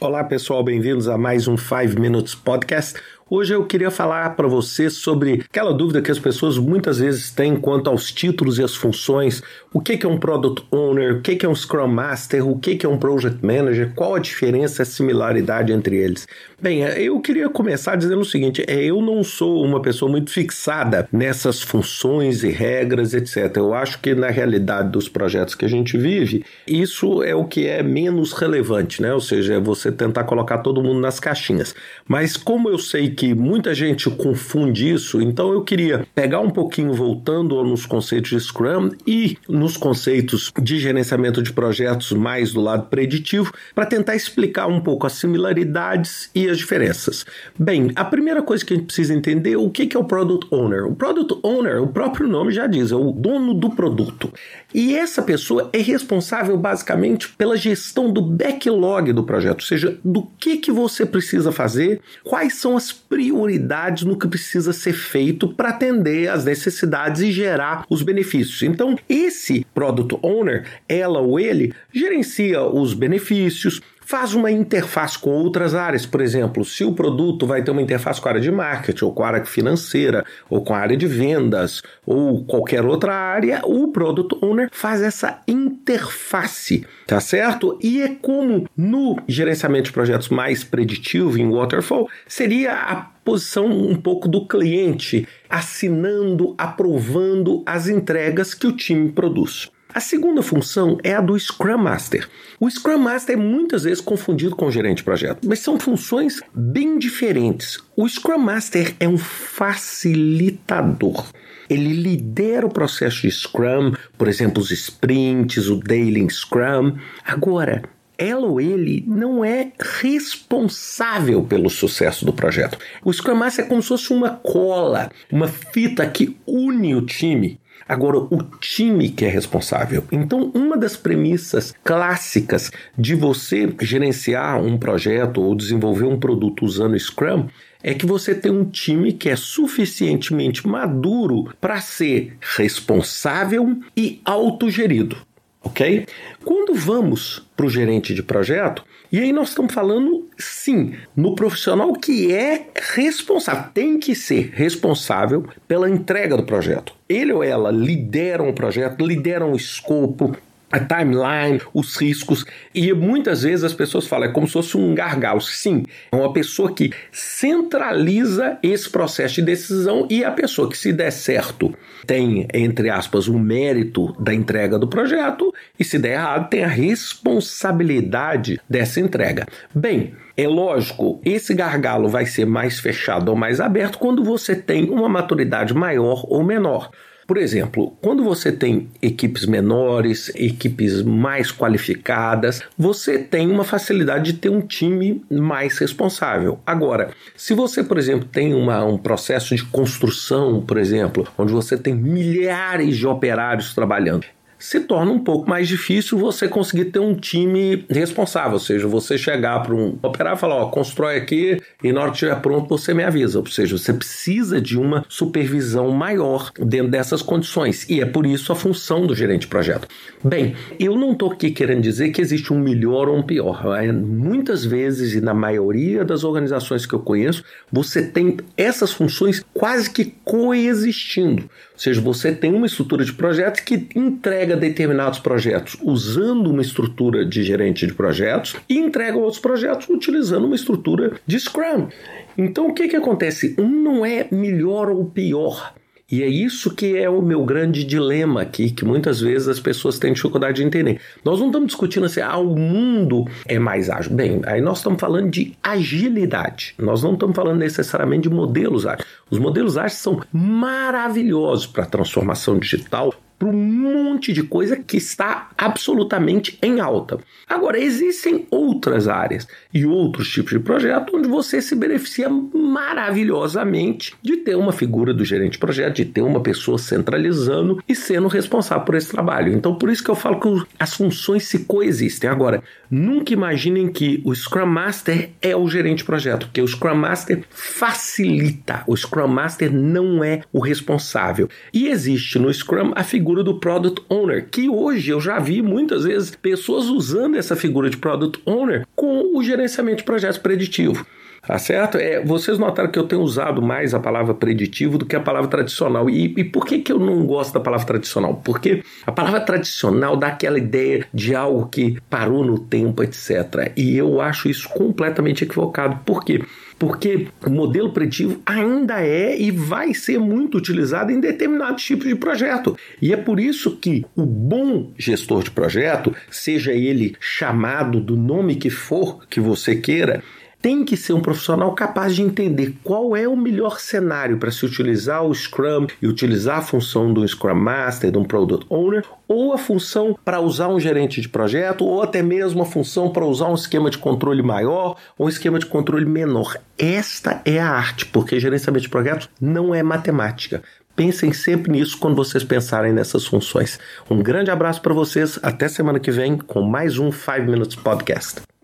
Olá pessoal, bem-vindos a mais um 5 Minutes Podcast. Hoje eu queria falar para você sobre aquela dúvida que as pessoas muitas vezes têm quanto aos títulos e as funções. O que é um Product Owner? O que é um Scrum Master? O que é um Project Manager? Qual a diferença, a similaridade entre eles? Bem, eu queria começar dizendo o seguinte: é, eu não sou uma pessoa muito fixada nessas funções e regras, etc. Eu acho que na realidade dos projetos que a gente vive, isso é o que é menos relevante, né? Ou seja, é você tentar colocar todo mundo nas caixinhas. Mas como eu sei que muita gente confunde isso, então eu queria pegar um pouquinho voltando nos conceitos de Scrum e nos conceitos de gerenciamento de projetos mais do lado preditivo, para tentar explicar um pouco as similaridades e as diferenças. Bem, a primeira coisa que a gente precisa entender é o que é o Product Owner. O Product Owner, o próprio nome já diz, é o dono do produto. E essa pessoa é responsável basicamente pela gestão do backlog do projeto, ou seja, do que, que você precisa fazer, quais são as prioridades no que precisa ser feito para atender às necessidades e gerar os benefícios. Então, esse product owner, ela ou ele, gerencia os benefícios, faz uma interface com outras áreas. Por exemplo, se o produto vai ter uma interface com a área de marketing, ou com a área financeira, ou com a área de vendas, ou qualquer outra área, o Product Owner faz essa interface, tá certo? E é como no gerenciamento de projetos mais preditivo, em Waterfall, seria a posição um pouco do cliente, assinando, aprovando as entregas que o time produz. A segunda função é a do Scrum Master. O Scrum Master é muitas vezes confundido com o gerente de projeto, mas são funções bem diferentes. O Scrum Master é um facilitador. Ele lidera o processo de Scrum, por exemplo, os sprints, o Daily Scrum. Agora, ela ou ele não é responsável pelo sucesso do projeto. O Scrum Master é como se fosse uma cola, uma fita que une o time. Agora, o time que é responsável. Então, uma das premissas clássicas de você gerenciar um projeto ou desenvolver um produto usando Scrum é que você tem um time que é suficientemente maduro para ser responsável e autogerido ok? Quando vamos para o gerente de projeto, e aí nós estamos falando, sim, no profissional que é responsável, tem que ser responsável pela entrega do projeto. Ele ou ela lideram o projeto, lideram o escopo, a timeline, os riscos. E muitas vezes as pessoas falam, é como se fosse um gargalo. Sim, é uma pessoa que centraliza esse processo de decisão e a pessoa que, se der certo, tem, entre aspas, o mérito da entrega do projeto e, se der errado, tem a responsabilidade dessa entrega. Bem, é lógico, esse gargalo vai ser mais fechado ou mais aberto quando você tem uma maturidade maior ou menor. Por exemplo, quando você tem equipes menores, equipes mais qualificadas, você tem uma facilidade de ter um time mais responsável. Agora, se você, por exemplo, tem uma, um processo de construção, por exemplo, onde você tem milhares de operários trabalhando, se torna um pouco mais difícil você conseguir ter um time responsável, ou seja, você chegar para um operário e falar, ó, constrói aqui e na hora que estiver pronto você me avisa, ou seja, você precisa de uma supervisão maior dentro dessas condições. E é por isso a função do gerente de projeto. Bem, eu não estou aqui querendo dizer que existe um melhor ou um pior, é, muitas vezes e na maioria das organizações que eu conheço, você tem essas funções quase que coexistindo, ou seja, você tem uma estrutura de projeto que entrega determinados projetos usando uma estrutura de gerente de projetos e entrega outros projetos utilizando uma estrutura de Scrum. Então, o que, que acontece? Um não é melhor ou pior. E é isso que é o meu grande dilema aqui, que muitas vezes as pessoas têm dificuldade de entender. Nós não estamos discutindo assim, ah, o mundo é mais ágil. Bem, aí nós estamos falando de agilidade. Nós não estamos falando necessariamente de modelos ágeis. Os modelos ágeis são maravilhosos para a transformação digital, para um monte de coisa que está absolutamente em alta. Agora, existem outras áreas e outros tipos de projeto onde você se beneficia maravilhosamente de ter uma figura do gerente de projeto, de ter uma pessoa centralizando e sendo responsável por esse trabalho. Então, por isso que eu falo que as funções se coexistem. Agora, nunca imaginem que o Scrum Master é o gerente de projeto, porque o Scrum Master facilita. O Scrum Master não é o responsável. E existe no Scrum a figura figura do Product Owner, que hoje eu já vi muitas vezes pessoas usando essa figura de Product Owner com o gerenciamento de projetos preditivo. Tá certo? É, vocês notaram que eu tenho usado mais a palavra preditivo do que a palavra tradicional. E, e por que, que eu não gosto da palavra tradicional? Porque a palavra tradicional dá aquela ideia de algo que parou no tempo, etc. E eu acho isso completamente equivocado. Por quê? porque o modelo preditivo ainda é e vai ser muito utilizado em determinados tipos de projeto. E é por isso que o bom gestor de projeto, seja ele chamado do nome que for que você queira, tem que ser um profissional capaz de entender qual é o melhor cenário para se utilizar o Scrum e utilizar a função do Scrum Master, de um Product Owner, ou a função para usar um gerente de projeto, ou até mesmo a função para usar um esquema de controle maior ou um esquema de controle menor. Esta é a arte, porque gerenciamento de projetos não é matemática. Pensem sempre nisso quando vocês pensarem nessas funções. Um grande abraço para vocês, até semana que vem com mais um 5 Minutes Podcast.